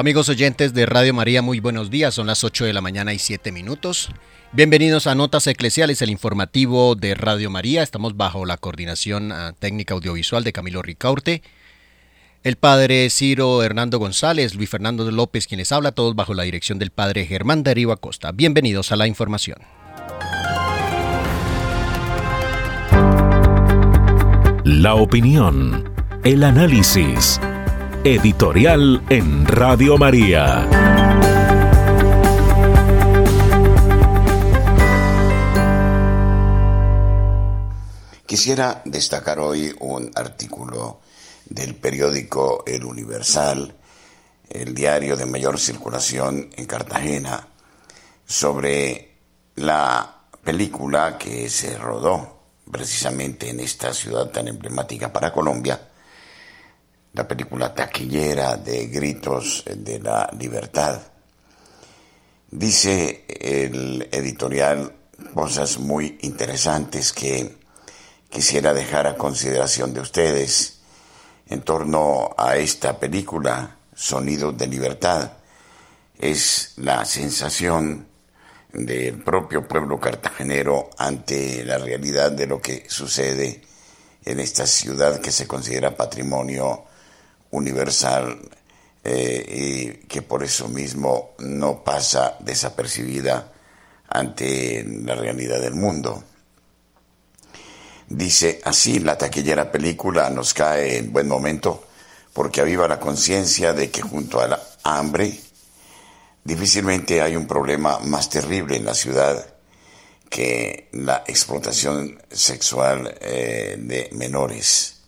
Amigos oyentes de Radio María, muy buenos días. Son las 8 de la mañana y 7 minutos. Bienvenidos a Notas Eclesiales, el informativo de Radio María. Estamos bajo la coordinación ah, técnica audiovisual de Camilo Ricaurte. El padre Ciro Hernando González, Luis Fernando López, quienes habla, todos bajo la dirección del padre Germán Darío Acosta. Bienvenidos a la información. La opinión, el análisis Editorial en Radio María. Quisiera destacar hoy un artículo del periódico El Universal, el diario de mayor circulación en Cartagena, sobre la película que se rodó precisamente en esta ciudad tan emblemática para Colombia, la película taquillera de Gritos de la Libertad. Dice el editorial cosas muy interesantes que quisiera dejar a consideración de ustedes en torno a esta película, Sonidos de Libertad. Es la sensación del propio pueblo cartagenero ante la realidad de lo que sucede en esta ciudad que se considera patrimonio universal eh, y que por eso mismo no pasa desapercibida ante la realidad del mundo. Dice así, la taquillera película nos cae en buen momento porque aviva la conciencia de que junto a la hambre difícilmente hay un problema más terrible en la ciudad que la explotación sexual eh, de menores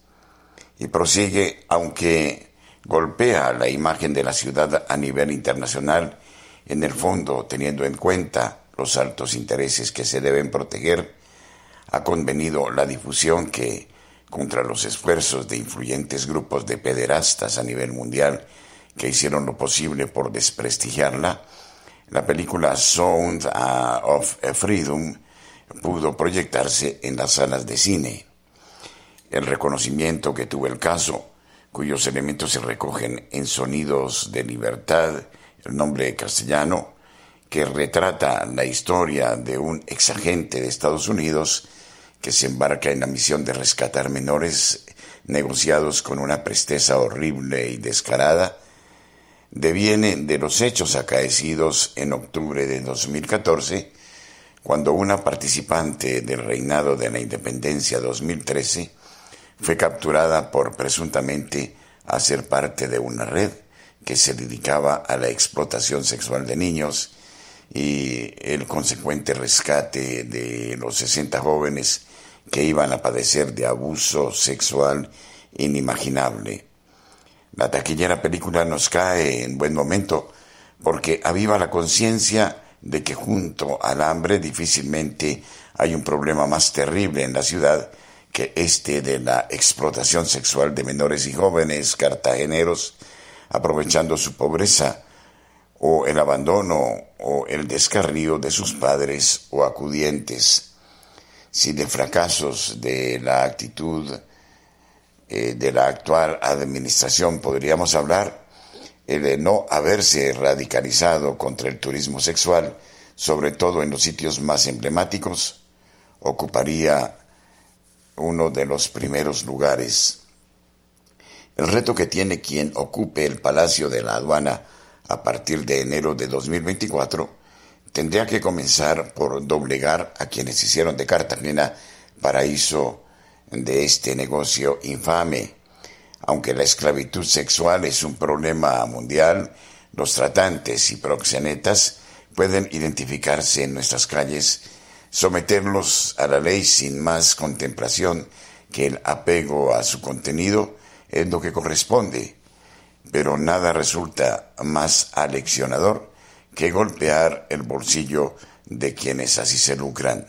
y prosigue, aunque golpea la imagen de la ciudad a nivel internacional, en el fondo, teniendo en cuenta los altos intereses que se deben proteger, ha convenido la difusión que, contra los esfuerzos de influyentes grupos de pederastas a nivel mundial que hicieron lo posible por desprestigiarla, la película Sound of Freedom pudo proyectarse en las salas de cine el reconocimiento que tuvo el caso, cuyos elementos se recogen en Sonidos de Libertad, el nombre castellano, que retrata la historia de un exagente de Estados Unidos que se embarca en la misión de rescatar menores negociados con una presteza horrible y descarada, deviene de los hechos acaecidos en octubre de 2014, cuando una participante del reinado de la independencia 2013 fue capturada por presuntamente hacer parte de una red que se dedicaba a la explotación sexual de niños y el consecuente rescate de los 60 jóvenes que iban a padecer de abuso sexual inimaginable. La taquillera película nos cae en buen momento porque aviva la conciencia de que junto al hambre difícilmente hay un problema más terrible en la ciudad que este de la explotación sexual de menores y jóvenes cartageneros, aprovechando su pobreza o el abandono o el descarrío de sus padres o acudientes. Si de fracasos de la actitud eh, de la actual administración podríamos hablar, el de no haberse radicalizado contra el turismo sexual, sobre todo en los sitios más emblemáticos, ocuparía uno de los primeros lugares. El reto que tiene quien ocupe el Palacio de la Aduana a partir de enero de 2024 tendría que comenzar por doblegar a quienes hicieron de Cartagena paraíso de este negocio infame. Aunque la esclavitud sexual es un problema mundial, los tratantes y proxenetas pueden identificarse en nuestras calles, someterlos a la ley sin más contemplación que el apego a su contenido es lo que corresponde, pero nada resulta más aleccionador que golpear el bolsillo de quienes así se lucran.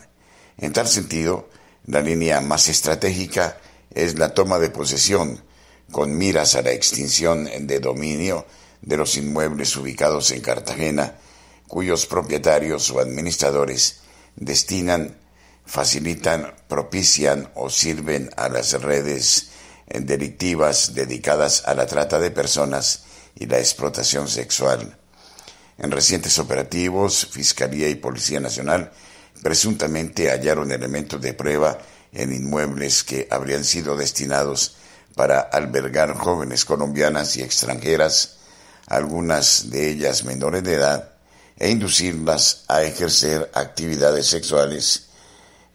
En tal sentido, la línea más estratégica es la toma de posesión, con miras a la extinción de dominio de los inmuebles ubicados en Cartagena, cuyos propietarios o administradores destinan, facilitan, propician o sirven a las redes delictivas dedicadas a la trata de personas y la explotación sexual. En recientes operativos, Fiscalía y Policía Nacional presuntamente hallaron elementos de prueba en inmuebles que habrían sido destinados para albergar jóvenes colombianas y extranjeras, algunas de ellas menores de edad, e inducirlas a ejercer actividades sexuales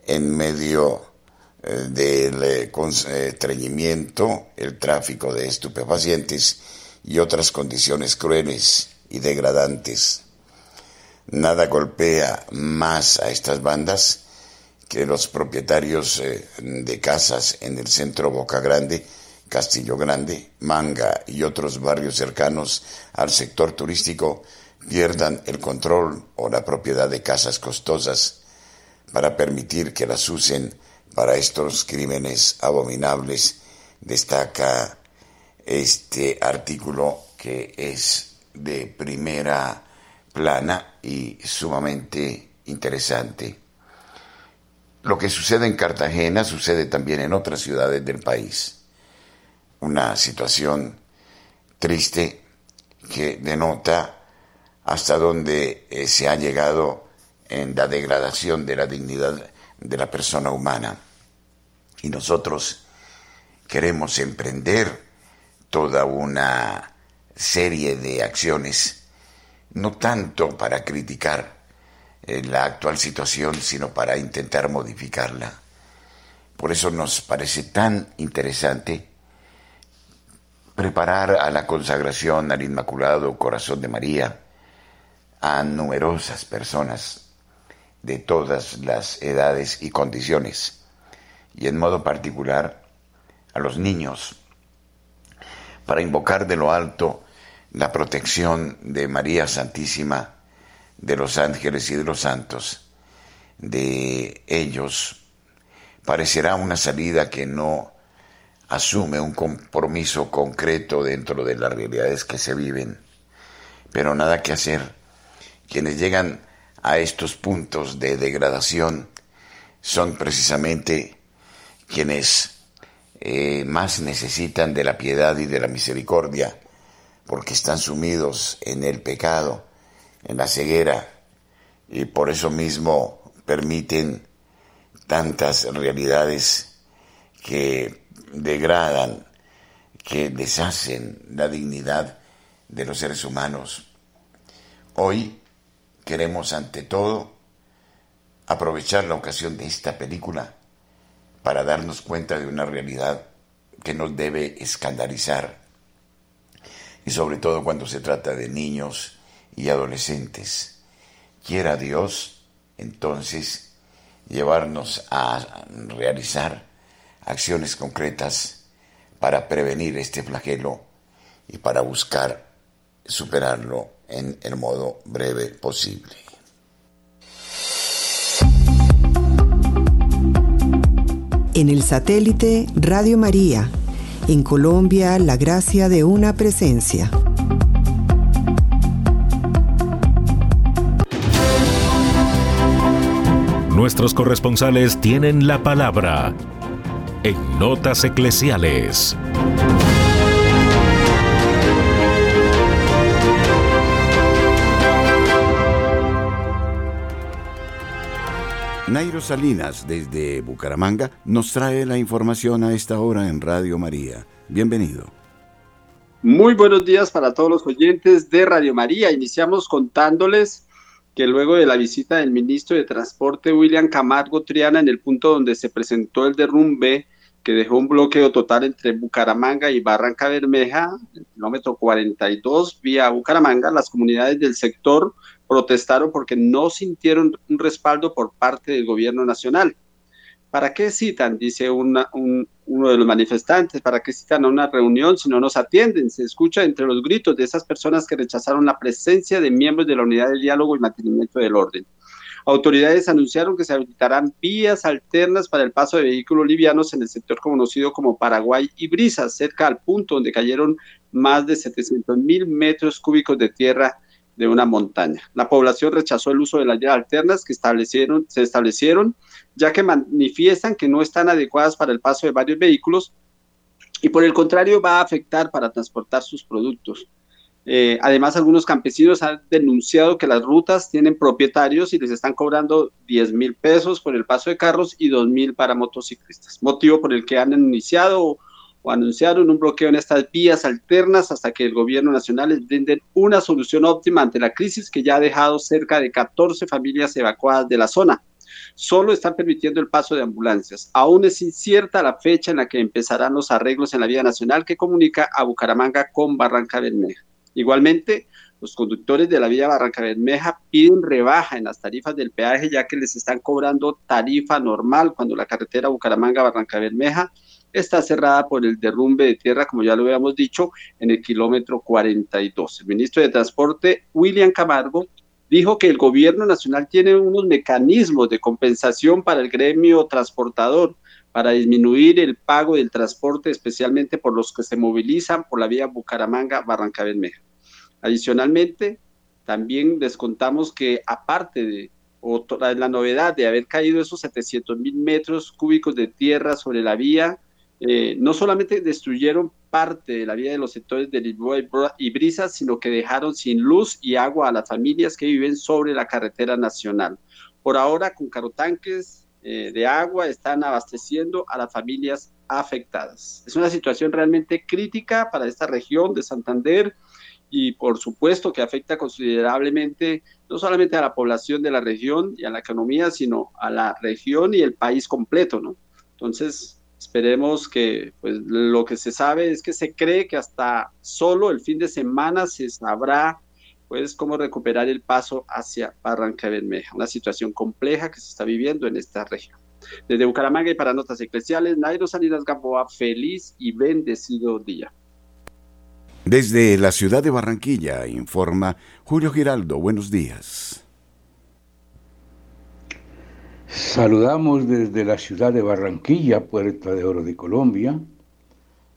en medio eh, del eh, el tráfico de estupefacientes y otras condiciones crueles y degradantes. Nada golpea más a estas bandas que los propietarios eh, de casas en el centro Boca Grande, Castillo Grande, Manga y otros barrios cercanos al sector turístico pierdan el control o la propiedad de casas costosas para permitir que las usen para estos crímenes abominables, destaca este artículo que es de primera plana y sumamente interesante. Lo que sucede en Cartagena sucede también en otras ciudades del país. Una situación triste que denota hasta dónde eh, se ha llegado en la degradación de la dignidad de la persona humana. Y nosotros queremos emprender toda una serie de acciones, no tanto para criticar eh, la actual situación, sino para intentar modificarla. Por eso nos parece tan interesante preparar a la consagración al Inmaculado Corazón de María a numerosas personas de todas las edades y condiciones, y en modo particular a los niños, para invocar de lo alto la protección de María Santísima, de los ángeles y de los santos, de ellos, parecerá una salida que no asume un compromiso concreto dentro de las realidades que se viven, pero nada que hacer. Quienes llegan a estos puntos de degradación son precisamente quienes eh, más necesitan de la piedad y de la misericordia, porque están sumidos en el pecado, en la ceguera, y por eso mismo permiten tantas realidades que degradan, que deshacen la dignidad de los seres humanos. Hoy queremos ante todo aprovechar la ocasión de esta película para darnos cuenta de una realidad que nos debe escandalizar y sobre todo cuando se trata de niños y adolescentes. Quiera Dios, entonces, llevarnos a realizar acciones concretas para prevenir este flagelo y para buscar superarlo en el modo breve posible. En el satélite Radio María en Colombia, la gracia de una presencia. Nuestros corresponsales tienen la palabra en Notas Eclesiales. Nairo Salinas, desde Bucaramanga, nos trae la información a esta hora en Radio María. Bienvenido. Muy buenos días para todos los oyentes de Radio María. Iniciamos contándoles que luego de la visita del ministro de Transporte William Camargo Triana en el punto donde se presentó el derrumbe que dejó un bloqueo total entre Bucaramanga y Barranca Bermeja, el kilómetro 42 vía Bucaramanga, las comunidades del sector protestaron porque no sintieron un respaldo por parte del gobierno nacional. ¿Para qué citan? Dice uno de los manifestantes, ¿para qué citan a una reunión si no nos atienden? Se escucha entre los gritos de esas personas que rechazaron la presencia de miembros de la unidad de diálogo y mantenimiento del orden. Autoridades anunciaron que se habilitarán vías alternas para el paso de vehículos livianos en el sector conocido como Paraguay y Brisas, cerca al punto donde cayeron más de 700 mil metros cúbicos de tierra de una montaña. La población rechazó el uso de las vías alternas que establecieron, se establecieron, ya que manifiestan que no están adecuadas para el paso de varios vehículos y por el contrario va a afectar para transportar sus productos. Eh, además, algunos campesinos han denunciado que las rutas tienen propietarios y les están cobrando 10 mil pesos por el paso de carros y 2 mil para motociclistas, motivo por el que han iniciado o, anunciaron un bloqueo en estas vías alternas hasta que el gobierno nacional les brinde una solución óptima ante la crisis que ya ha dejado cerca de 14 familias evacuadas de la zona. Solo están permitiendo el paso de ambulancias. Aún es incierta la fecha en la que empezarán los arreglos en la vía nacional que comunica a Bucaramanga con Barranca Bermeja. Igualmente, los conductores de la vía Barranca Bermeja piden rebaja en las tarifas del peaje ya que les están cobrando tarifa normal cuando la carretera Bucaramanga-Barranca Bermeja está cerrada por el derrumbe de tierra, como ya lo habíamos dicho, en el kilómetro 42. El ministro de Transporte, William Camargo, dijo que el gobierno nacional tiene unos mecanismos de compensación para el gremio transportador, para disminuir el pago del transporte, especialmente por los que se movilizan por la vía Bucaramanga-Barranca Bermeja. Adicionalmente, también descontamos que aparte de la novedad de haber caído esos 700 mil metros cúbicos de tierra sobre la vía, eh, no solamente destruyeron parte de la vía de los sectores de Lisboa y Brisa, sino que dejaron sin luz y agua a las familias que viven sobre la carretera nacional. Por ahora, con carotanques eh, de agua están abasteciendo a las familias afectadas. Es una situación realmente crítica para esta región de Santander y por supuesto que afecta considerablemente no solamente a la población de la región y a la economía, sino a la región y el país completo, ¿no? Entonces, esperemos que pues lo que se sabe es que se cree que hasta solo el fin de semana se sabrá pues cómo recuperar el paso hacia Barranca Bermeja, una situación compleja que se está viviendo en esta región. Desde Bucaramanga y para Notas Eclesiales, Nairo Salinas Gamboa, feliz y bendecido día. Desde la ciudad de Barranquilla, informa Julio Giraldo, buenos días. Saludamos desde la ciudad de Barranquilla, Puerta de Oro de Colombia,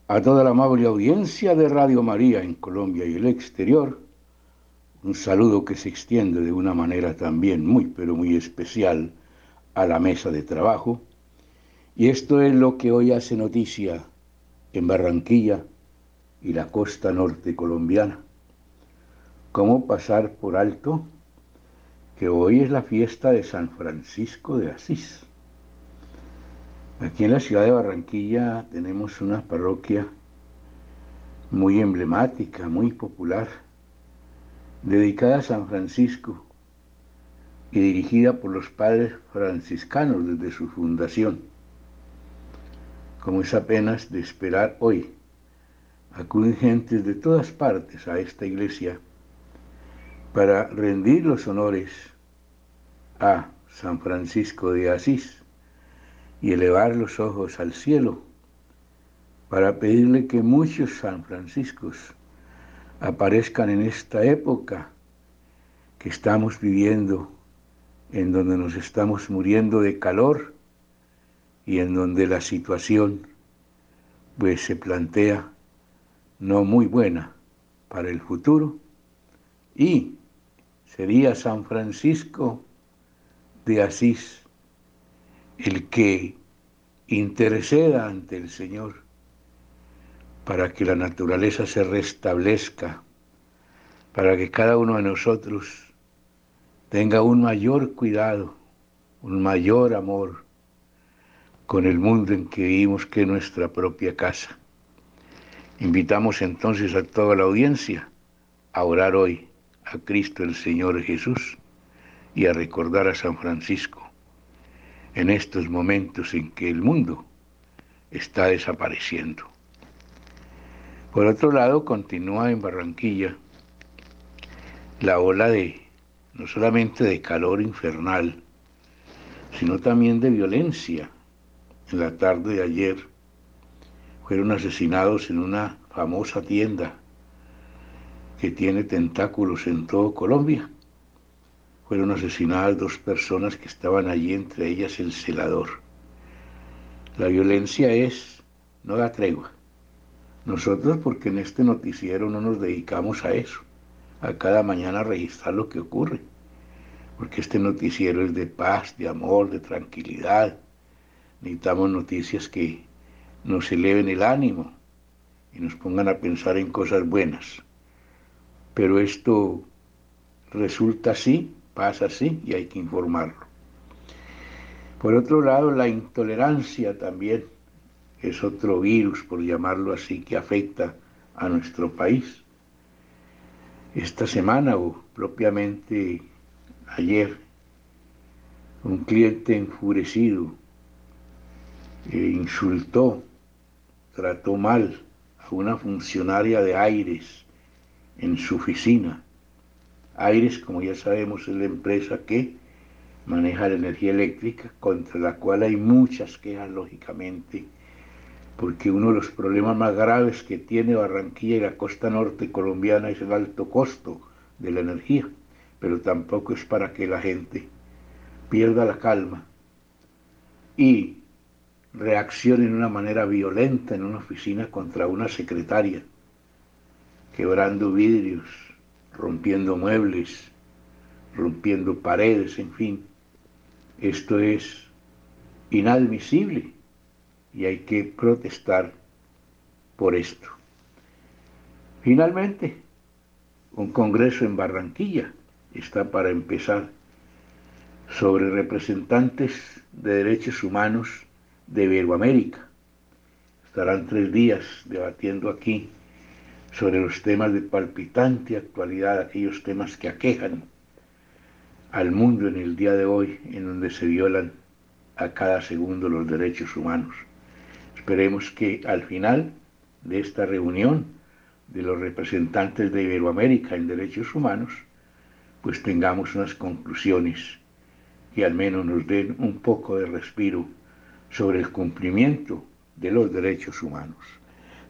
a toda la amable audiencia de Radio María en Colombia y el exterior un saludo que se extiende de una manera también muy, pero muy especial a la mesa de trabajo. Y esto es lo que hoy hace noticia en Barranquilla y la costa norte colombiana. ¿Cómo pasar por alto hoy es la fiesta de San Francisco de Asís? Aquí en la ciudad de Barranquilla tenemos una parroquia muy emblemática, muy popular, dedicada a San Francisco y dirigida por los padres franciscanos desde su fundación. Como es apenas de esperar hoy, acuden gentes de todas partes a esta iglesia para rendir los honores a San Francisco de Asís y elevar los ojos al cielo para pedirle que muchos San Franciscos aparezcan en esta época que estamos viviendo, en donde nos estamos muriendo de calor y en donde la situación pues se plantea no muy buena para el futuro. Y sería San Francisco de Asís el que interceda ante el Señor para que la naturaleza se restablezca, para que cada uno de nosotros tenga un mayor cuidado, un mayor amor con el mundo en que vivimos, que es nuestra propia casa. Invitamos entonces a toda la audiencia a orar hoy a Cristo el Señor Jesús, y a recordar a San Francisco en estos momentos en que el mundo está desapareciendo. Por otro lado, continúa en Barranquilla la ola de, no solamente de calor infernal, sino también de violencia. En la tarde de ayer fueron asesinados en una famosa tienda que tiene tentáculos en todo Colombia. Fueron asesinadas dos personas que estaban allí, entre ellas el celador. La violencia es, no da tregua. Nosotros, porque en este noticiero no nos dedicamos a eso, a cada mañana registrar lo que ocurre, porque este noticiero es de paz, de amor, de tranquilidad. Necesitamos noticias que nos eleven el ánimo y nos pongan a pensar en cosas buenas. Pero esto resulta así, pasa así y hay que informarlo. Por otro lado, la intolerancia también es otro virus, por llamarlo así, que afecta a nuestro país. Esta semana o propiamente ayer, un cliente enfurecido eh, insultó, trató mal a una funcionaria de Aires en su oficina. Aires, como ya sabemos, es la empresa que maneja la energía eléctrica, contra la cual hay muchas quejas, lógicamente, porque uno de los problemas más graves que tiene Barranquilla y la costa norte colombiana es el alto costo de la energía, pero tampoco es para que la gente pierda la calma y reaccione de una manera violenta en una oficina contra una secretaria, quebrando vidrios, rompiendo muebles, rompiendo paredes, en fin. Esto es inadmisible y hay que protestar por esto. Finalmente, un congreso en Barranquilla está para empezar sobre representantes de derechos humanos de Iberoamérica. Estarán tres días debatiendo aquí sobre los temas de palpitante actualidad, aquellos temas que aquejan al mundo en el día de hoy, en donde se violan a cada segundo los derechos humanos. Esperemos que al final de esta reunión de los representantes de Iberoamérica en derechos humanos, pues tengamos unas conclusiones que al menos nos den un poco de respiro sobre el cumplimiento de los derechos humanos.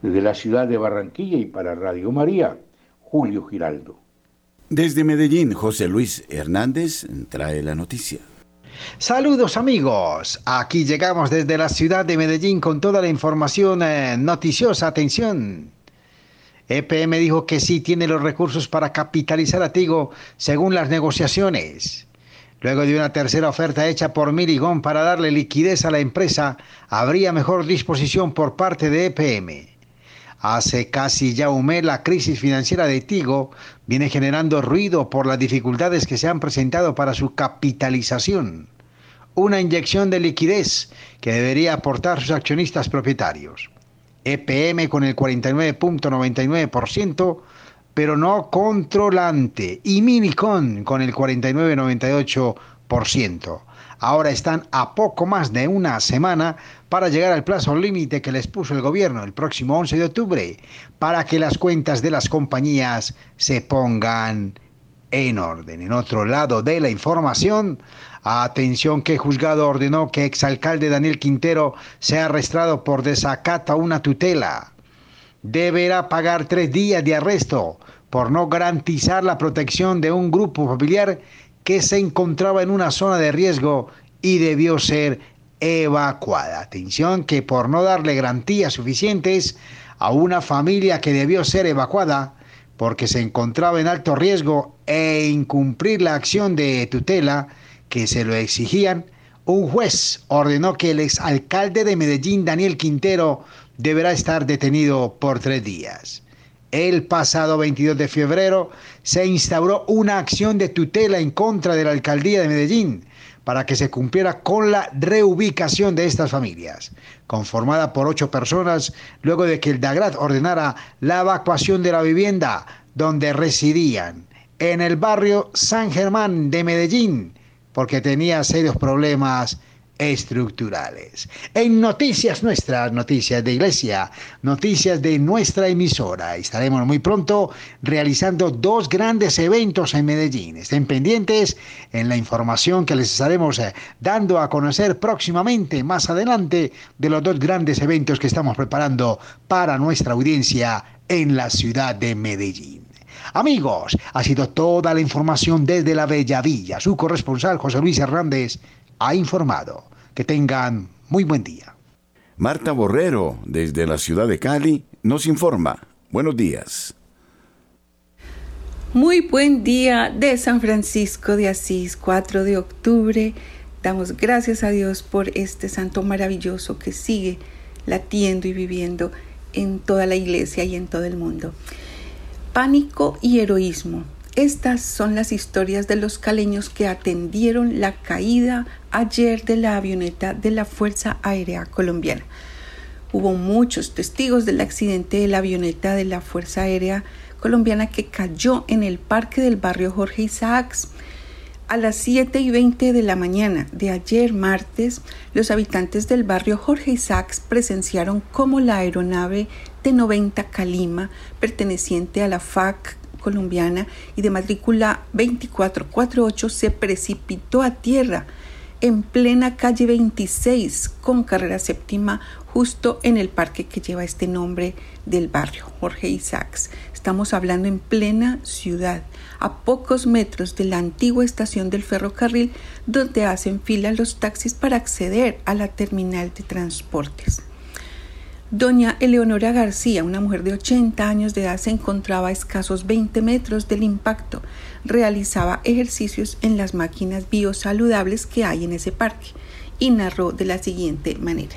Desde la ciudad de Barranquilla y para Radio María, Julio Giraldo. Desde Medellín, José Luis Hernández trae la noticia. Saludos amigos, aquí llegamos desde la ciudad de Medellín con toda la información eh, noticiosa. Atención. EPM dijo que sí tiene los recursos para capitalizar a Tigo según las negociaciones. Luego de una tercera oferta hecha por Mirigón para darle liquidez a la empresa, habría mejor disposición por parte de EPM. Hace casi ya un mes la crisis financiera de Tigo viene generando ruido por las dificultades que se han presentado para su capitalización. Una inyección de liquidez que debería aportar sus accionistas propietarios. EPM con el 49.99%, pero no controlante, y Minicon con el 49.98% ahora están a poco más de una semana para llegar al plazo límite que les puso el gobierno el próximo 11 de octubre para que las cuentas de las compañías se pongan en orden. En otro lado de la información, atención que juzgado ordenó que exalcalde Daniel Quintero sea arrestado por desacato a una tutela. Deberá pagar tres días de arresto por no garantizar la protección de un grupo familiar que se encontraba en una zona de riesgo y debió ser evacuada. Atención que por no darle garantías suficientes a una familia que debió ser evacuada porque se encontraba en alto riesgo e incumplir la acción de tutela que se lo exigían, un juez ordenó que el exalcalde de Medellín, Daniel Quintero, deberá estar detenido por tres días. El pasado 22 de febrero se instauró una acción de tutela en contra de la alcaldía de Medellín para que se cumpliera con la reubicación de estas familias, conformada por ocho personas, luego de que el DAGRAT ordenara la evacuación de la vivienda donde residían en el barrio San Germán de Medellín, porque tenía serios problemas estructurales. En noticias nuestras, noticias de iglesia, noticias de nuestra emisora. Estaremos muy pronto realizando dos grandes eventos en Medellín. Estén pendientes en la información que les estaremos eh, dando a conocer próximamente, más adelante, de los dos grandes eventos que estamos preparando para nuestra audiencia en la ciudad de Medellín. Amigos, ha sido toda la información desde la Bella Villa. Su corresponsal José Luis Hernández ha informado. Que tengan muy buen día. Marta Borrero, desde la ciudad de Cali, nos informa. Buenos días. Muy buen día de San Francisco de Asís, 4 de octubre. Damos gracias a Dios por este santo maravilloso que sigue latiendo y viviendo en toda la iglesia y en todo el mundo. Pánico y heroísmo. Estas son las historias de los caleños que atendieron la caída ayer de la avioneta de la Fuerza Aérea Colombiana. Hubo muchos testigos del accidente de la avioneta de la Fuerza Aérea Colombiana que cayó en el parque del barrio Jorge Isaacs. A las 7 y 20 de la mañana de ayer martes, los habitantes del barrio Jorge Isaacs presenciaron cómo la aeronave T-90 Calima, perteneciente a la FAC colombiana y de matrícula 2448 se precipitó a tierra en plena calle 26 con carrera séptima justo en el parque que lleva este nombre del barrio, Jorge Isaacs. Estamos hablando en plena ciudad, a pocos metros de la antigua estación del ferrocarril donde hacen fila los taxis para acceder a la terminal de transportes. Doña Eleonora García, una mujer de 80 años de edad, se encontraba a escasos 20 metros del impacto. Realizaba ejercicios en las máquinas biosaludables que hay en ese parque y narró de la siguiente manera.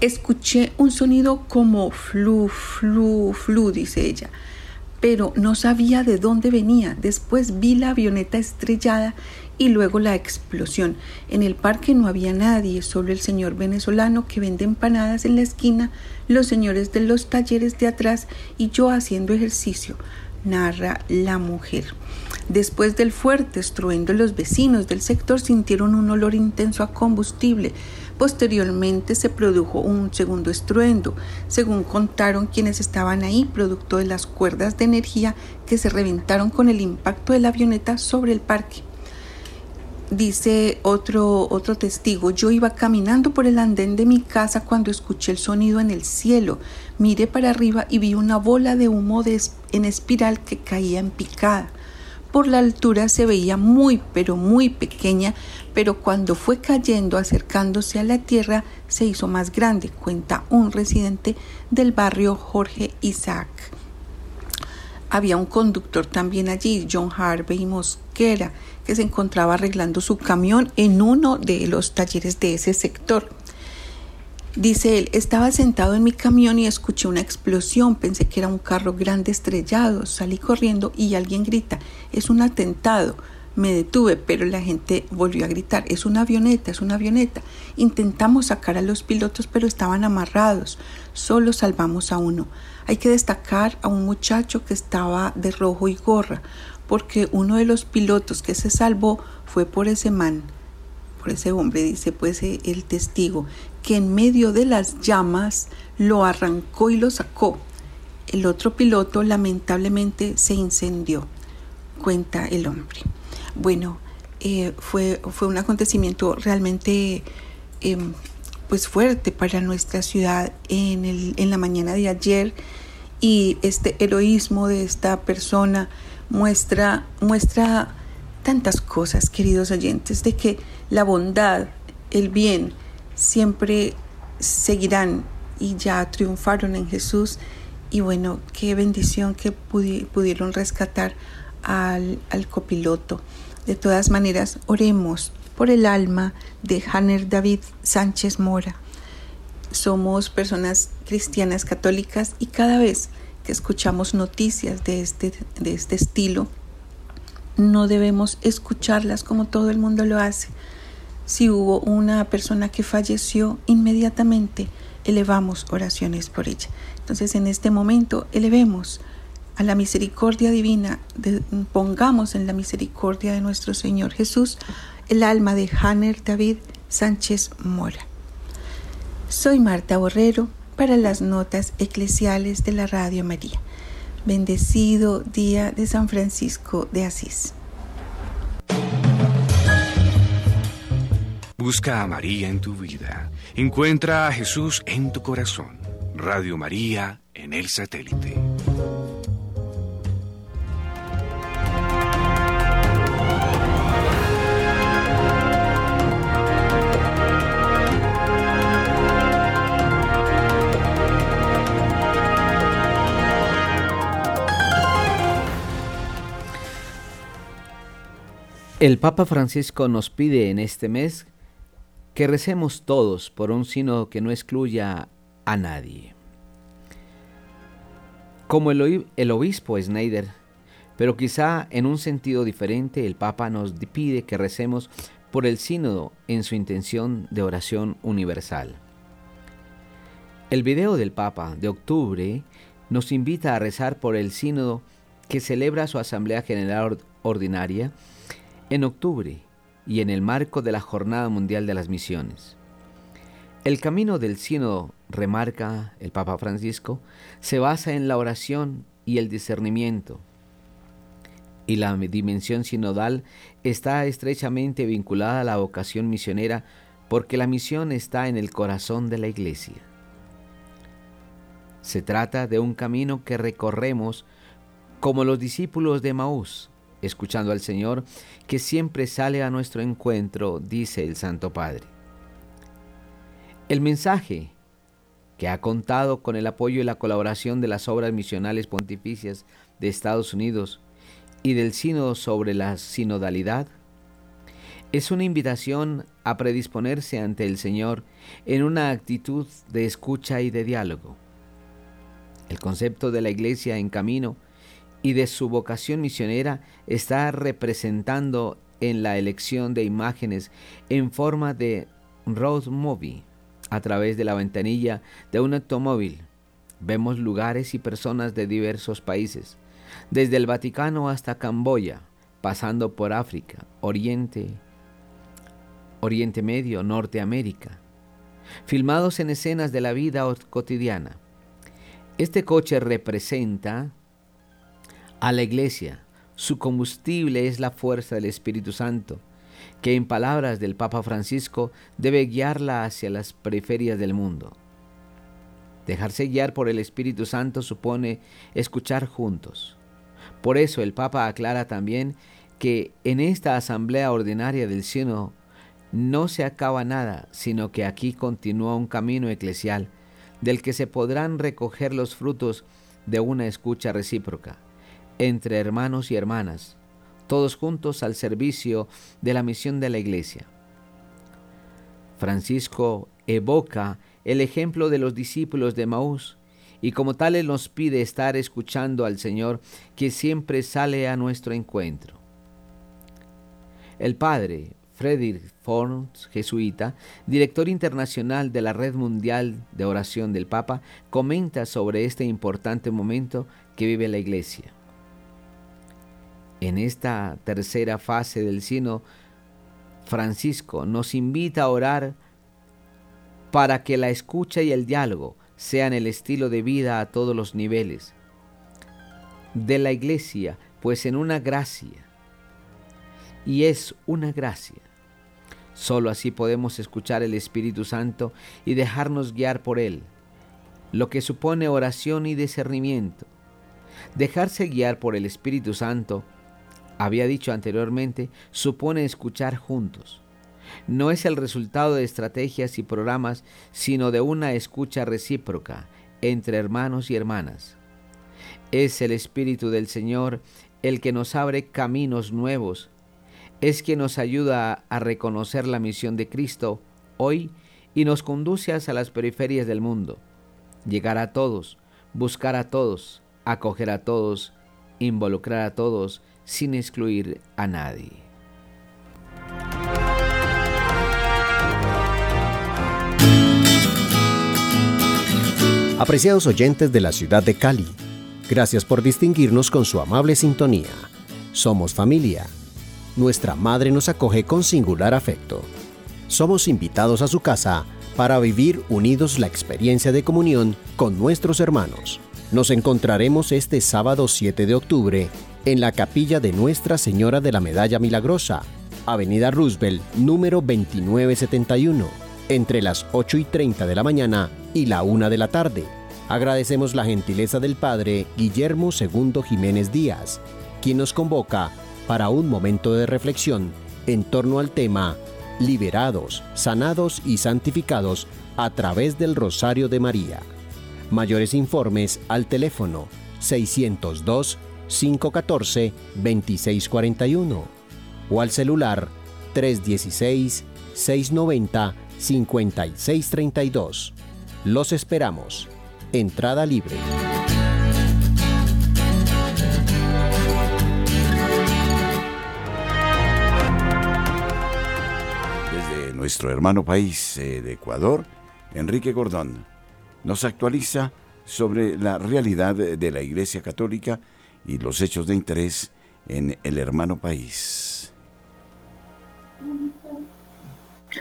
Escuché un sonido como flu, flu, flu, dice ella, pero no sabía de dónde venía. Después vi la avioneta estrellada y luego la explosión. En el parque no había nadie, solo el señor venezolano que vende empanadas en la esquina, los señores de los talleres de atrás y yo haciendo ejercicio, narra la mujer. Después del fuerte estruendo, los vecinos del sector sintieron un olor intenso a combustible. Posteriormente se produjo un segundo estruendo, según contaron quienes estaban ahí, producto de las cuerdas de energía que se reventaron con el impacto de la avioneta sobre el parque. Dice otro, otro testigo, yo iba caminando por el andén de mi casa cuando escuché el sonido en el cielo. Miré para arriba y vi una bola de humo en espiral que caía en picada. Por la altura se veía muy, pero muy pequeña, pero cuando fue cayendo, acercándose a la tierra, se hizo más grande, cuenta un residente del barrio Jorge Isaac. Había un conductor también allí, John Harvey Mosquera, que se encontraba arreglando su camión en uno de los talleres de ese sector. Dice él, estaba sentado en mi camión y escuché una explosión, pensé que era un carro grande estrellado, salí corriendo y alguien grita, es un atentado. Me detuve, pero la gente volvió a gritar, es una avioneta, es una avioneta. Intentamos sacar a los pilotos, pero estaban amarrados. Solo salvamos a uno. Hay que destacar a un muchacho que estaba de rojo y gorra, porque uno de los pilotos que se salvó fue por ese man, por ese hombre, dice pues eh, el testigo, que en medio de las llamas lo arrancó y lo sacó. El otro piloto lamentablemente se incendió, cuenta el hombre. Bueno, eh, fue, fue un acontecimiento realmente em, pues fuerte para nuestra ciudad en, el, en la mañana de ayer y este heroísmo de esta persona muestra, muestra tantas cosas, queridos oyentes, de que la bondad, el bien, siempre seguirán y ya triunfaron en Jesús. Y bueno, qué bendición que pudieron rescatar al, al, copiloto. De todas maneras, oremos por el alma de Hanner David Sánchez Mora. Somos personas cristianas católicas y cada vez escuchamos noticias de este, de este estilo, no debemos escucharlas como todo el mundo lo hace. Si hubo una persona que falleció, inmediatamente elevamos oraciones por ella. Entonces en este momento elevemos a la misericordia divina, pongamos en la misericordia de nuestro Señor Jesús el alma de Hanner David Sánchez Mora. Soy Marta Borrero para las notas eclesiales de la Radio María. Bendecido día de San Francisco de Asís. Busca a María en tu vida. Encuentra a Jesús en tu corazón. Radio María en el satélite. El Papa Francisco nos pide en este mes que recemos todos por un sino que no excluya a nadie. Como el, el obispo Schneider, pero quizá en un sentido diferente, el Papa nos pide que recemos por el sínodo en su intención de oración universal. El video del Papa de octubre nos invita a rezar por el sínodo que celebra su Asamblea General Ordinaria en octubre y en el marco de la Jornada Mundial de las Misiones. El camino del sínodo, remarca el Papa Francisco, se basa en la oración y el discernimiento. Y la dimensión sinodal está estrechamente vinculada a la vocación misionera porque la misión está en el corazón de la Iglesia. Se trata de un camino que recorremos como los discípulos de Maús, escuchando al Señor, que siempre sale a nuestro encuentro, dice el Santo Padre. El mensaje que ha contado con el apoyo y la colaboración de las obras misionales pontificias de Estados Unidos y del Sínodo sobre la sinodalidad, es una invitación a predisponerse ante el Señor en una actitud de escucha y de diálogo. El concepto de la Iglesia en camino y de su vocación misionera está representando en la elección de imágenes en forma de road movie a través de la ventanilla de un automóvil. Vemos lugares y personas de diversos países, desde el Vaticano hasta Camboya, pasando por África, Oriente, Oriente Medio, Norteamérica, filmados en escenas de la vida cotidiana. Este coche representa a la iglesia. Su combustible es la fuerza del Espíritu Santo, que en palabras del Papa Francisco debe guiarla hacia las periferias del mundo. Dejarse guiar por el Espíritu Santo supone escuchar juntos. Por eso el Papa aclara también que en esta asamblea ordinaria del Sínodo no se acaba nada, sino que aquí continúa un camino eclesial del que se podrán recoger los frutos de una escucha recíproca entre hermanos y hermanas, todos juntos al servicio de la misión de la Iglesia. Francisco evoca el ejemplo de los discípulos de Maús y como tal nos pide estar escuchando al Señor que siempre sale a nuestro encuentro. El padre Frederick Forns, jesuita, director internacional de la Red Mundial de Oración del Papa, comenta sobre este importante momento que vive la Iglesia. En esta tercera fase del sino, Francisco nos invita a orar para que la escucha y el diálogo sean el estilo de vida a todos los niveles de la iglesia, pues en una gracia. Y es una gracia. Solo así podemos escuchar el Espíritu Santo y dejarnos guiar por Él, lo que supone oración y discernimiento. Dejarse guiar por el Espíritu Santo había dicho anteriormente, supone escuchar juntos. No es el resultado de estrategias y programas, sino de una escucha recíproca entre hermanos y hermanas. Es el Espíritu del Señor el que nos abre caminos nuevos, es quien nos ayuda a reconocer la misión de Cristo hoy y nos conduce hacia las periferias del mundo. Llegar a todos, buscar a todos, acoger a todos, involucrar a todos, sin excluir a nadie. Apreciados oyentes de la ciudad de Cali, Gracias por distinguirnos con su amable sintonía. Somos familia. Nuestra madre nos acoge con singular afecto. Somos invitados a su casa para vivir unidos la experiencia de comunión con nuestros hermanos. Nos encontraremos este sábado 7 de octubre en la capilla de Nuestra Señora de la Medalla Milagrosa, Avenida Roosevelt, número 2971, entre las 8 y 30 de la mañana y la 1 de la tarde. Agradecemos la gentileza del Padre Guillermo II Jiménez Díaz, quien nos convoca para un momento de reflexión en torno al tema Liberados, sanados y santificados a través del Rosario de María. Mayores informes al teléfono 602 514-2641 o al celular 316-690-5632. Los esperamos. Entrada libre. Desde nuestro hermano país eh, de Ecuador, Enrique Gordón nos actualiza sobre la realidad de la Iglesia Católica y los hechos de interés en el hermano país.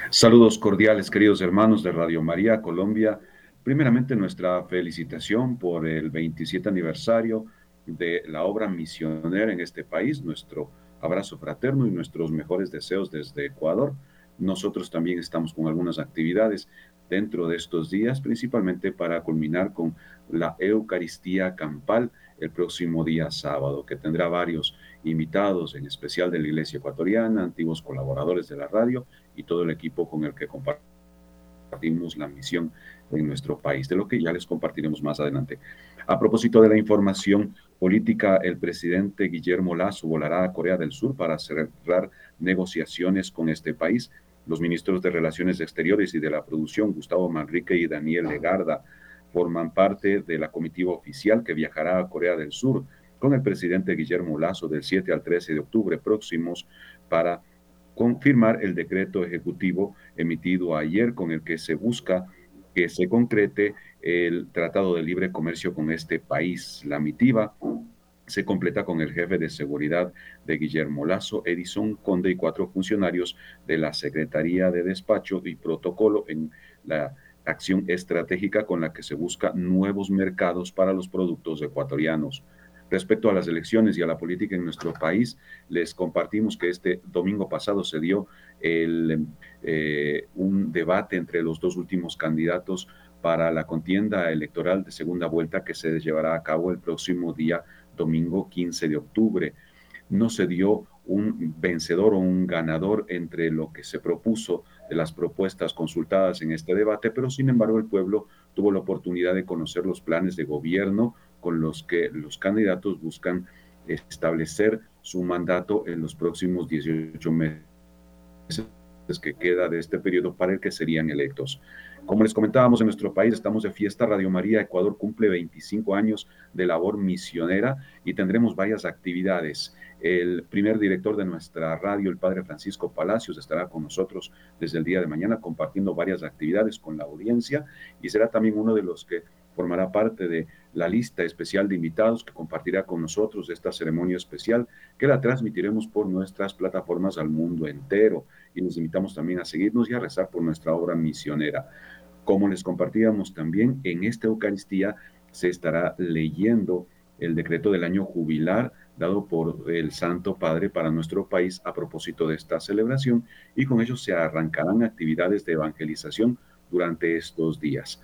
Saludos cordiales, queridos hermanos de Radio María Colombia. Primeramente, nuestra felicitación por el 27 aniversario de la obra misionera en este país, nuestro abrazo fraterno y nuestros mejores deseos desde Ecuador. Nosotros también estamos con algunas actividades dentro de estos días, principalmente para culminar con la Eucaristía Campal el próximo día sábado, que tendrá varios invitados, en especial de la Iglesia Ecuatoriana, antiguos colaboradores de la radio y todo el equipo con el que compartimos la misión en nuestro país, de lo que ya les compartiremos más adelante. A propósito de la información política, el presidente Guillermo Lazo volará a Corea del Sur para cerrar negociaciones con este país. Los ministros de Relaciones Exteriores y de la Producción, Gustavo Manrique y Daniel Legarda, forman parte de la comitiva oficial que viajará a Corea del Sur con el presidente Guillermo Lazo del 7 al 13 de octubre próximos para confirmar el decreto ejecutivo emitido ayer con el que se busca que se concrete el Tratado de Libre Comercio con este país. La mitiva se completa con el jefe de seguridad de Guillermo Lazo, Edison Conde y cuatro funcionarios de la Secretaría de Despacho y Protocolo en la acción estratégica con la que se busca nuevos mercados para los productos ecuatorianos. Respecto a las elecciones y a la política en nuestro país, les compartimos que este domingo pasado se dio eh, un debate entre los dos últimos candidatos para la contienda electoral de segunda vuelta que se llevará a cabo el próximo día domingo 15 de octubre. No se dio un vencedor o un ganador entre lo que se propuso de las propuestas consultadas en este debate, pero sin embargo el pueblo tuvo la oportunidad de conocer los planes de gobierno con los que los candidatos buscan establecer su mandato en los próximos 18 meses que queda de este periodo para el que serían electos. Como les comentábamos, en nuestro país estamos de fiesta. Radio María Ecuador cumple 25 años de labor misionera y tendremos varias actividades. El primer director de nuestra radio, el padre Francisco Palacios, estará con nosotros desde el día de mañana compartiendo varias actividades con la audiencia y será también uno de los que formará parte de la lista especial de invitados que compartirá con nosotros esta ceremonia especial que la transmitiremos por nuestras plataformas al mundo entero y nos invitamos también a seguirnos y a rezar por nuestra obra misionera. Como les compartíamos también, en esta Eucaristía se estará leyendo el decreto del año jubilar dado por el Santo Padre para nuestro país a propósito de esta celebración y con ello se arrancarán actividades de evangelización durante estos días.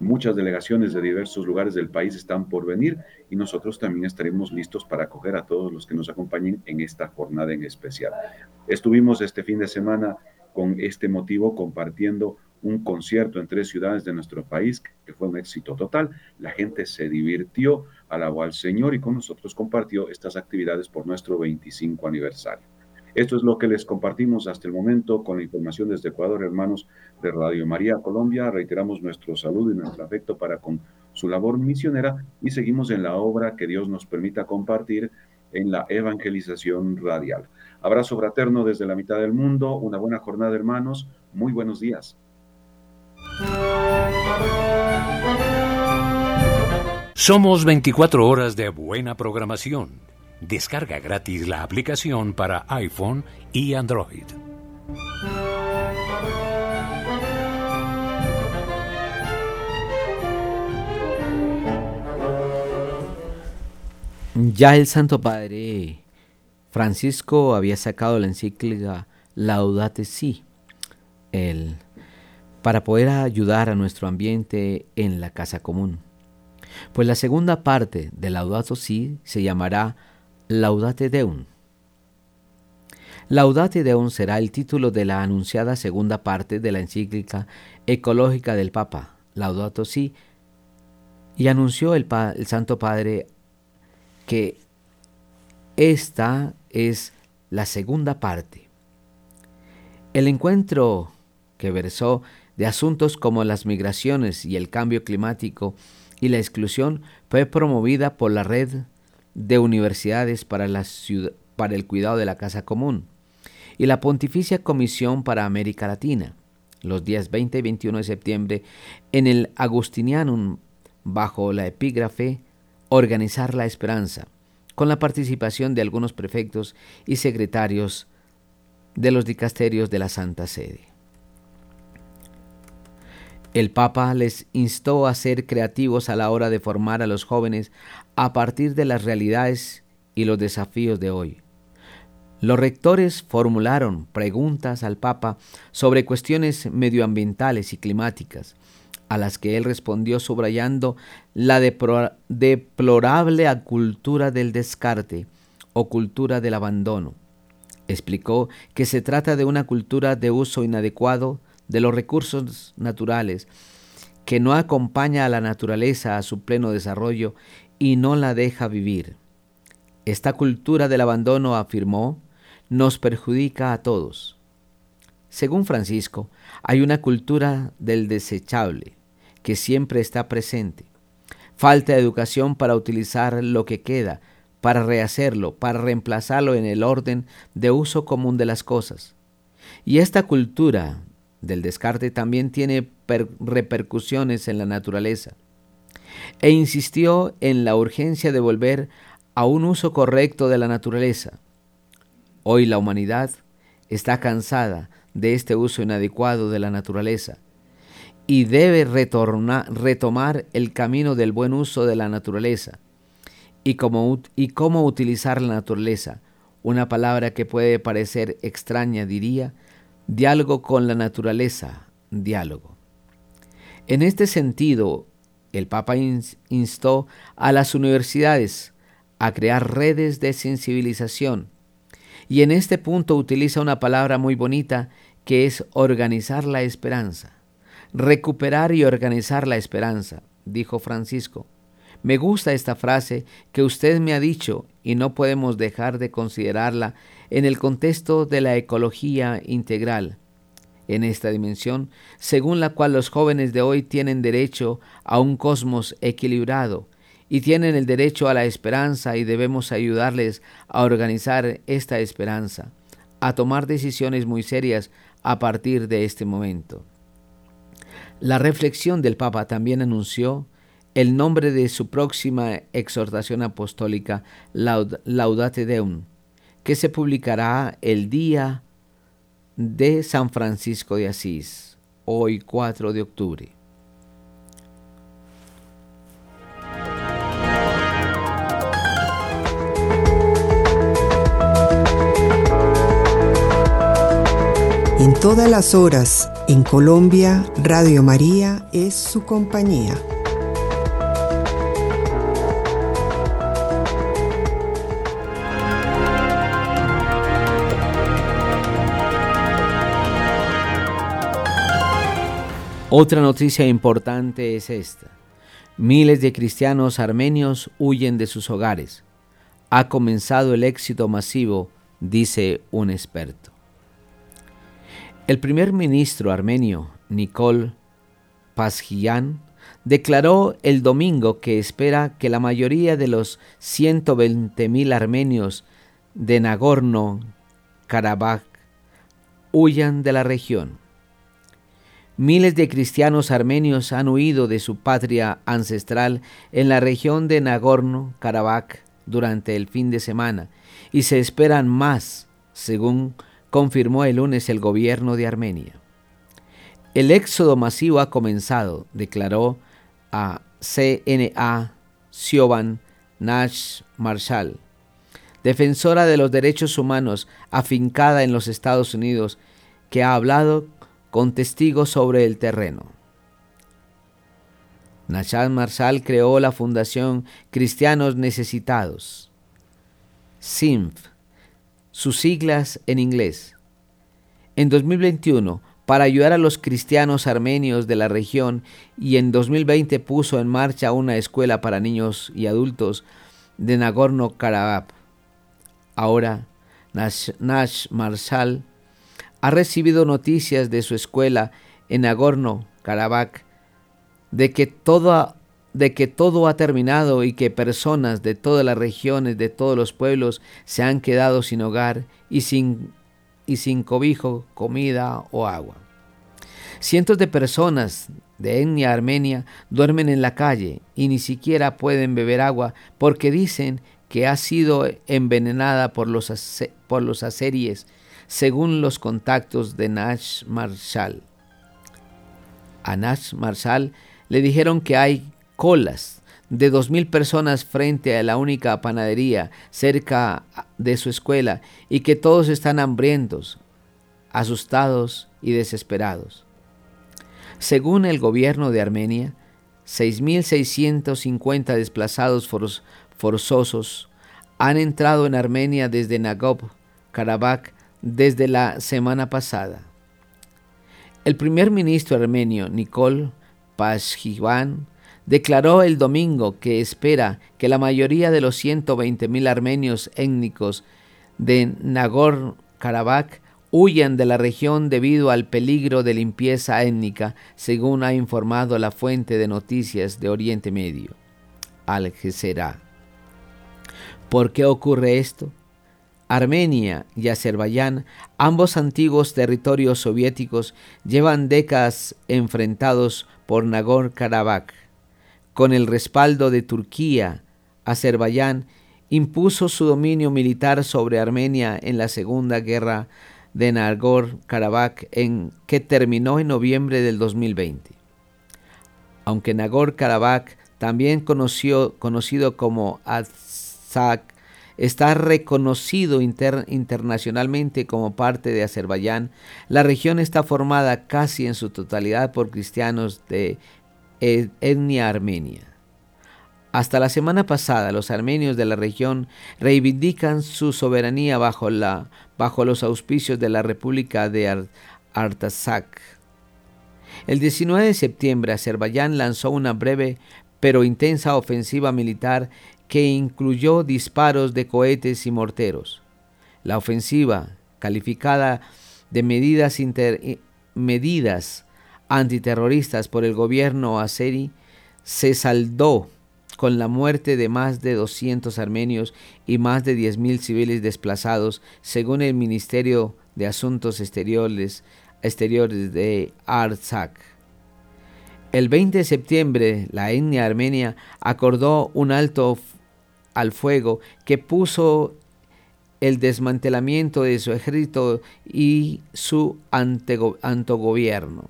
Muchas delegaciones de diversos lugares del país están por venir y nosotros también estaremos listos para acoger a todos los que nos acompañen en esta jornada en especial. Estuvimos este fin de semana con este motivo compartiendo un concierto en tres ciudades de nuestro país que fue un éxito total. La gente se divirtió, alabó al Señor y con nosotros compartió estas actividades por nuestro 25 aniversario. Esto es lo que les compartimos hasta el momento con la información desde Ecuador, hermanos de Radio María Colombia. Reiteramos nuestro saludo y nuestro afecto para con su labor misionera y seguimos en la obra que Dios nos permita compartir en la evangelización radial. Abrazo fraterno desde la mitad del mundo, una buena jornada hermanos, muy buenos días. Somos 24 horas de buena programación. Descarga gratis la aplicación para iPhone y Android. Ya el Santo Padre Francisco había sacado la encíclica Laudate Si, el, para poder ayudar a nuestro ambiente en la casa común. Pues la segunda parte de Laudato Si se llamará Laudate Deum. Laudate Deum será el título de la anunciada segunda parte de la encíclica ecológica del Papa, Laudato Si, y anunció el, el Santo Padre que esta es la segunda parte. El encuentro que versó de asuntos como las migraciones y el cambio climático y la exclusión fue promovida por la red de universidades para, el cuidado de la casa común y la Pontificia Comisión para América Latina, los días 20 y 21 de septiembre, en el Agustinianum, bajo la epígrafe Organizar la Esperanza, con la participación de algunos prefectos y secretarios de los dicasterios de la Santa Sede. El Papa les instó a ser creativos a la hora de formar a los jóvenes a partir de las realidades y los desafíos de hoy. Los rectores formularon preguntas al Papa sobre cuestiones medioambientales y climáticas, a las que él respondió subrayando la deplorable cultura del descarte o cultura del abandono. Explicó que se trata de una cultura de uso inadecuado de los recursos naturales, que no acompaña a la naturaleza a su pleno desarrollo y no la deja vivir. Esta cultura del abandono, afirmó, nos perjudica a todos. Según Francisco, hay una cultura del desechable que siempre está presente. Falta de educación para utilizar lo que queda, para rehacerlo, para reemplazarlo en el orden de uso común de las cosas. Y esta cultura del descarte también tiene repercusiones en la naturaleza. E insistió en la urgencia de volver a un uso correcto de la naturaleza. Hoy la humanidad está cansada de este uso inadecuado de la naturaleza y debe retomar el camino del buen uso de la naturaleza. Y cómo, y cómo utilizar la naturaleza, una palabra que puede parecer extraña, diría, diálogo con la naturaleza, diálogo. En este sentido, el Papa instó a las universidades a crear redes de sensibilización y en este punto utiliza una palabra muy bonita que es organizar la esperanza. Recuperar y organizar la esperanza, dijo Francisco. Me gusta esta frase que usted me ha dicho y no podemos dejar de considerarla en el contexto de la ecología integral, en esta dimensión, según la cual los jóvenes de hoy tienen derecho a un cosmos equilibrado y tienen el derecho a la esperanza y debemos ayudarles a organizar esta esperanza, a tomar decisiones muy serias a partir de este momento. La reflexión del Papa también anunció el nombre de su próxima exhortación apostólica, Laudate Deum, que se publicará el día de San Francisco de Asís, hoy 4 de octubre. En todas las horas, en Colombia, Radio María es su compañía. Otra noticia importante es esta. Miles de cristianos armenios huyen de sus hogares. Ha comenzado el éxito masivo, dice un experto. El primer ministro armenio, Nikol Pashinyan, declaró el domingo que espera que la mayoría de los 120.000 armenios de Nagorno-Karabaj huyan de la región. Miles de cristianos armenios han huido de su patria ancestral en la región de Nagorno-Karabaj durante el fin de semana y se esperan más, según confirmó el lunes el gobierno de Armenia. El éxodo masivo ha comenzado, declaró a CNA Siobhan Nash Marshall, defensora de los derechos humanos afincada en los Estados Unidos, que ha hablado con testigos sobre el terreno. Nachal Marshall creó la Fundación Cristianos Necesitados, SINF, sus siglas en inglés. En 2021, para ayudar a los cristianos armenios de la región y en 2020 puso en marcha una escuela para niños y adultos de Nagorno-Karabaj. Ahora, Nash, Marshall ha recibido noticias de su escuela en que todo de que todo ha terminado y que personas de todas las regiones, de todos los pueblos, se han quedado sin hogar y sin, y sin cobijo, comida o agua. Cientos de personas de etnia armenia duermen en la calle y ni siquiera pueden beber agua porque dicen que ha sido envenenada por los, por según los contactos de Nash Marshall. A Nash Marshall le dijeron que hay colas de dos mil personas frente a la única panadería cerca de su escuela y que todos están hambrientos, asustados y desesperados. Según el gobierno de Armenia, 6.650 desplazados forzosos han entrado en Armenia desde Nagorno-Karabaj desde la semana pasada. El primer ministro armenio Nikol Pashinyan declaró el domingo que espera que la mayoría de los 120.000 armenios étnicos de Nagorno-Karabaj huyan de la región debido al peligro de limpieza étnica, según ha informado la fuente de noticias de Oriente Medio, Al. ¿Por qué ocurre esto? Armenia y Azerbaiyán, ambos antiguos territorios soviéticos, llevan décadas enfrentados por Nagorno-Karabaj. Con el respaldo de Turquía, Azerbaiyán impuso su dominio militar sobre Armenia en la Segunda Guerra de Nagorno-Karabaj, que terminó en noviembre del 2020. Aunque Nagorno-Karabaj, también conocido como Azak, está reconocido internacionalmente como parte de Azerbaiyán, la región está formada casi en su totalidad por cristianos de etnia armenia. Hasta la semana pasada, los armenios de la región reivindican su soberanía bajo, los auspicios de la República de Artsakh. El 19 de septiembre, Azerbaiyán lanzó una breve pero intensa ofensiva militar que incluyó disparos de cohetes y morteros. La ofensiva, calificada de medidas, medidas antiterroristas por el gobierno azeri, se saldó con la muerte de más de 200 armenios y más de 10.000 civiles desplazados, según el Ministerio de Asuntos Exteriores, exteriores de Artsakh. El 20 de septiembre, la etnia armenia acordó un alto al fuego que puso el desmantelamiento de su ejército y su antogobierno.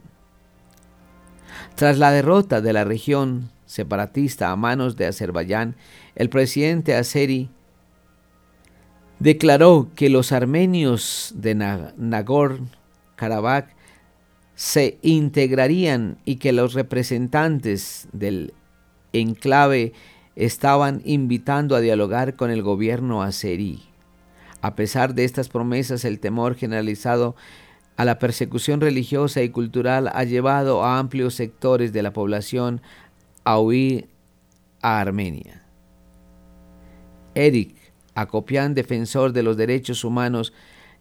Tras la derrota de la región separatista a manos de Azerbaiyán, el presidente azeri declaró que los armenios de Nagorno-Karabaj se integrarían y que los representantes del enclave estaban invitando a dialogar con el gobierno azerí. A pesar de estas promesas, el temor generalizado a la persecución religiosa y cultural ha llevado a amplios sectores de la población a huir a Armenia. Eric Acopian, defensor de los derechos humanos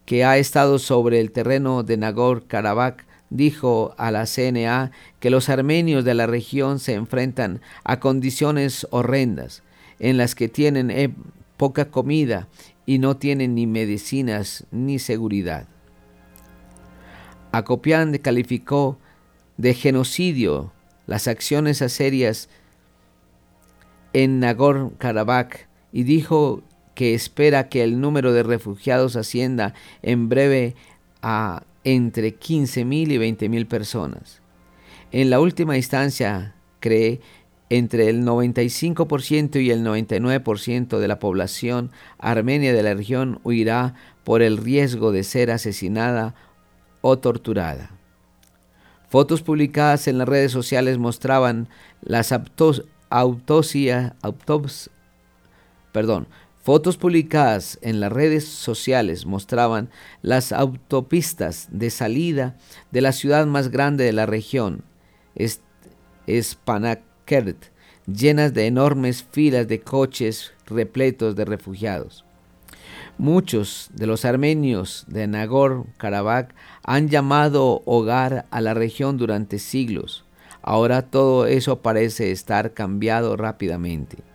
que ha estado sobre el terreno de Nagorno-Karabaj, dijo a la CNA que los armenios de la región se enfrentan a condiciones horrendas en las que tienen eh, poca comida y no tienen ni medicinas ni seguridad. Acopian calificó de genocidio las acciones aserias en Nagorno-Karabaj y dijo que espera que el número de refugiados ascienda en breve a entre 15.000 y 20.000 personas. En la última instancia, cree entre el 95% y el 99% de la población armenia de la región huirá por el riesgo de ser asesinada o torturada. Fotos publicadas en las redes sociales mostraban las autopsias, perdón, fotos publicadas en las redes sociales mostraban las autopistas de salida de la ciudad más grande de la región, Spanakert, llenas de enormes filas de coches repletos de refugiados. Muchos de los armenios de Nagorno-Karabaj han llamado hogar a la región durante siglos. Ahora todo eso parece estar cambiado rápidamente.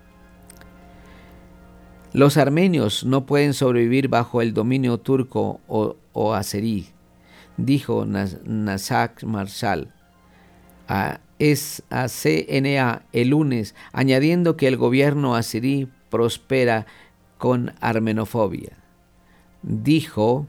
Los armenios no pueden sobrevivir bajo el dominio turco o, o azerí, dijo Nasak Marshall a, CNA el lunes, añadiendo que el gobierno azerí prospera con armenofobia. Dijo,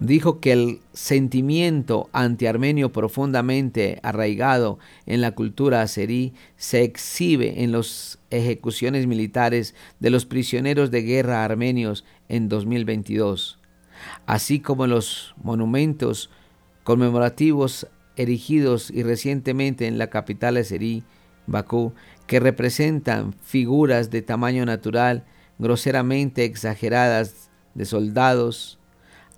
dijo que el sentimiento antiarmenio profundamente arraigado en la cultura azerí se exhibe en las ejecuciones militares de los prisioneros de guerra armenios en 2022, así como los monumentos conmemorativos erigidos y recientemente en la capital azerí, Bakú, que representan figuras de tamaño natural groseramente exageradas de soldados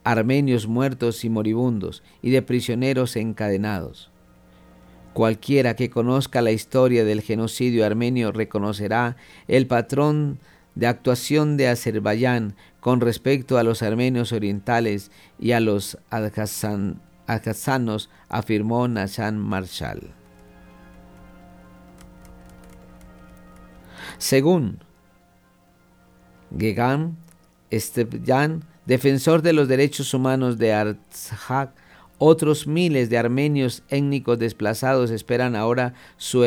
armenios muertos y moribundos y de prisioneros encadenados. Cualquiera que conozca la historia del genocidio armenio reconocerá el patrón de actuación de Azerbaiyán con respecto a los armenios orientales y a los adjazanos, afirmó Nashan Marshall. Según Gegan Esteban, defensor de los derechos humanos de Artsakh, otros miles de armenios étnicos desplazados esperan ahora su,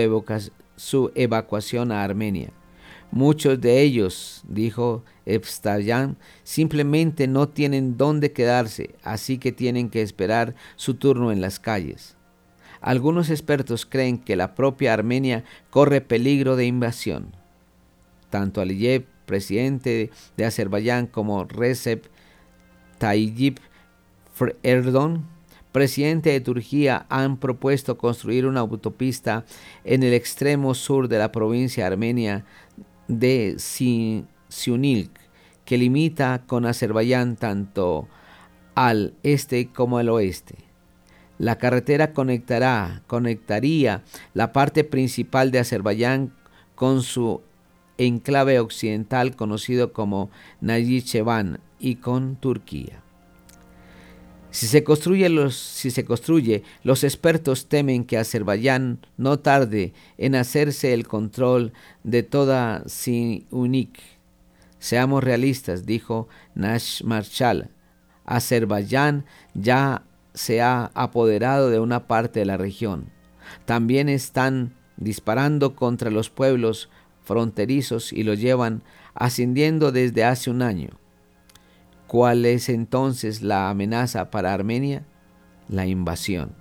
su evacuación a Armenia. Muchos de ellos, dijo Evstayan, simplemente no tienen dónde quedarse, así que tienen que esperar su turno en las calles. Algunos expertos creen que la propia Armenia corre peligro de invasión tanto Aliyev, presidente de Azerbaiyán, como Recep Tayyip Erdogan, presidente de Turquía, han propuesto construir una autopista en el extremo sur de la provincia armenia de Siunilk, que limita con Azerbaiyán tanto al este como al oeste. La carretera conectará, conectaría la parte principal de Azerbaiyán con su enclave occidental conocido como Nayichevan y con Turquía. Si se, construye los, si se construye, los expertos temen que Azerbaiyán no tarde en hacerse el control de toda Siunik. Seamos realistas, dijo Nash Marshall. Azerbaiyán ya se ha apoderado de una parte de la región. También están disparando contra los pueblos fronterizos y lo llevan ascendiendo desde hace un año. ¿Cuál es entonces la amenaza para Armenia? La invasión.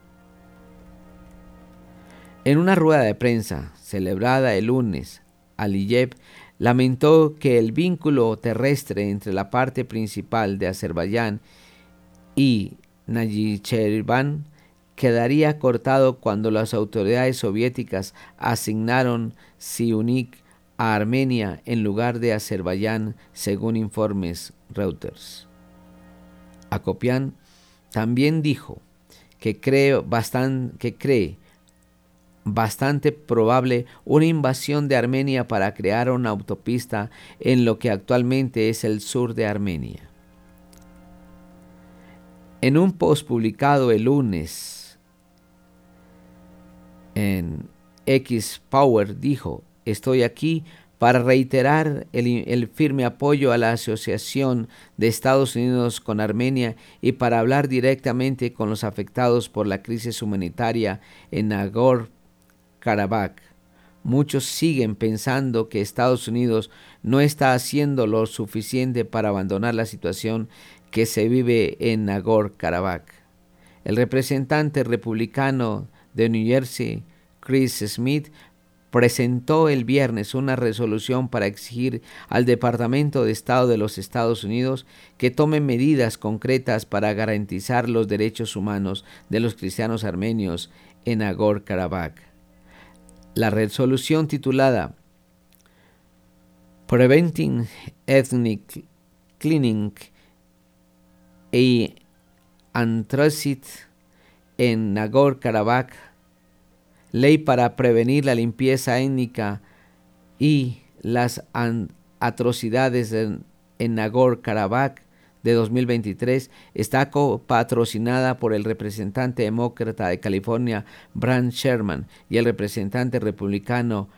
En una rueda de prensa celebrada el lunes, Aliyev lamentó que el vínculo terrestre entre la parte principal de Azerbaiyán y Nayicherban quedaría cortado cuando las autoridades soviéticas asignaron Siunik a Armenia en lugar de Azerbaiyán, según informes Reuters. Acopian también dijo que cree, que cree bastante probable una invasión de Armenia para crear una autopista en lo que actualmente es el sur de Armenia. En un post publicado el lunes en X Power dijo, Estoy aquí para reiterar el, firme apoyo a la Asociación de Estados Unidos con Armenia y para hablar directamente con los afectados por la crisis humanitaria en Nagorno-Karabaj. Muchos siguen pensando que Estados Unidos no está haciendo lo suficiente para abandonar la situación que se vive en Nagorno-Karabaj. El representante republicano de New Jersey, Chris Smith, presentó el viernes una resolución para exigir al Departamento de Estado de los Estados Unidos que tome medidas concretas para garantizar los derechos humanos de los cristianos armenios en Nagorno-Karabaj. La resolución titulada Preventing Ethnic Cleaning y Antracit en Nagorno-Karabaj, ley para prevenir la limpieza étnica y las atrocidades en, Nagorno-Karabaj de 2023 está patrocinada por el representante demócrata de California, Brad Sherman, y el representante republicano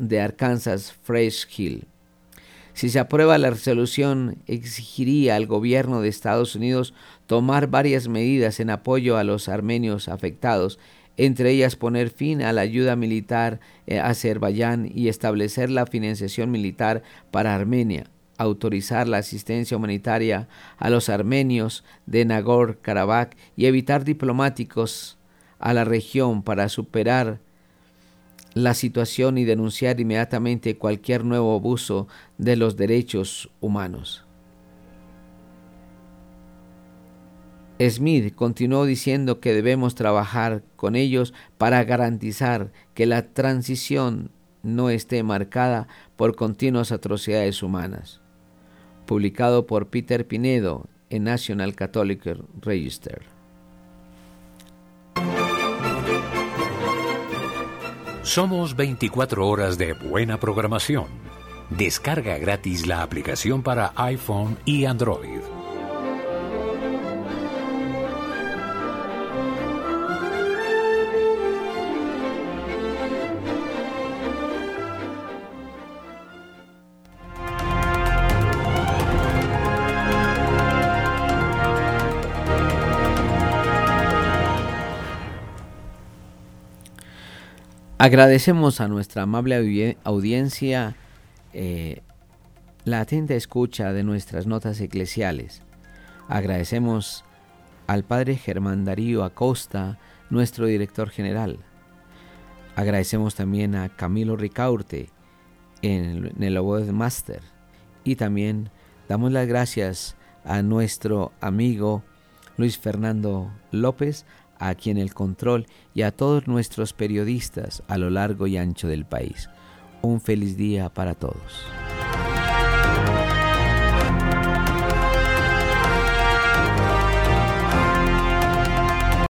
de Arkansas, Fresh Hill. Si se aprueba la resolución, exigiría al gobierno de Estados Unidos tomar varias medidas en apoyo a los armenios afectados, entre ellas poner fin a la ayuda militar a Azerbaiyán y establecer la financiación militar para Armenia, autorizar la asistencia humanitaria a los armenios de Nagorno-Karabaj y evitar diplomáticos a la región para superar la situación y denunciar inmediatamente cualquier nuevo abuso de los derechos humanos. Smith continuó diciendo que debemos trabajar con ellos para garantizar que la transición no esté marcada por continuas atrocidades humanas. Publicado por Peter Pinedo en National Catholic Register. Somos 24 horas de buena programación. Descarga gratis la aplicación para iPhone y Android. Agradecemos a nuestra amable audiencia eh, la atenta escucha de nuestras notas eclesiales. Agradecemos al Padre Germán Darío Acosta, nuestro director general. Agradecemos también a Camilo Ricaurte en, en el Master. Y también damos las gracias a nuestro amigo Luis Fernando López, aquí en el control y a todos nuestros periodistas a lo largo y ancho del país. Un feliz día para todos.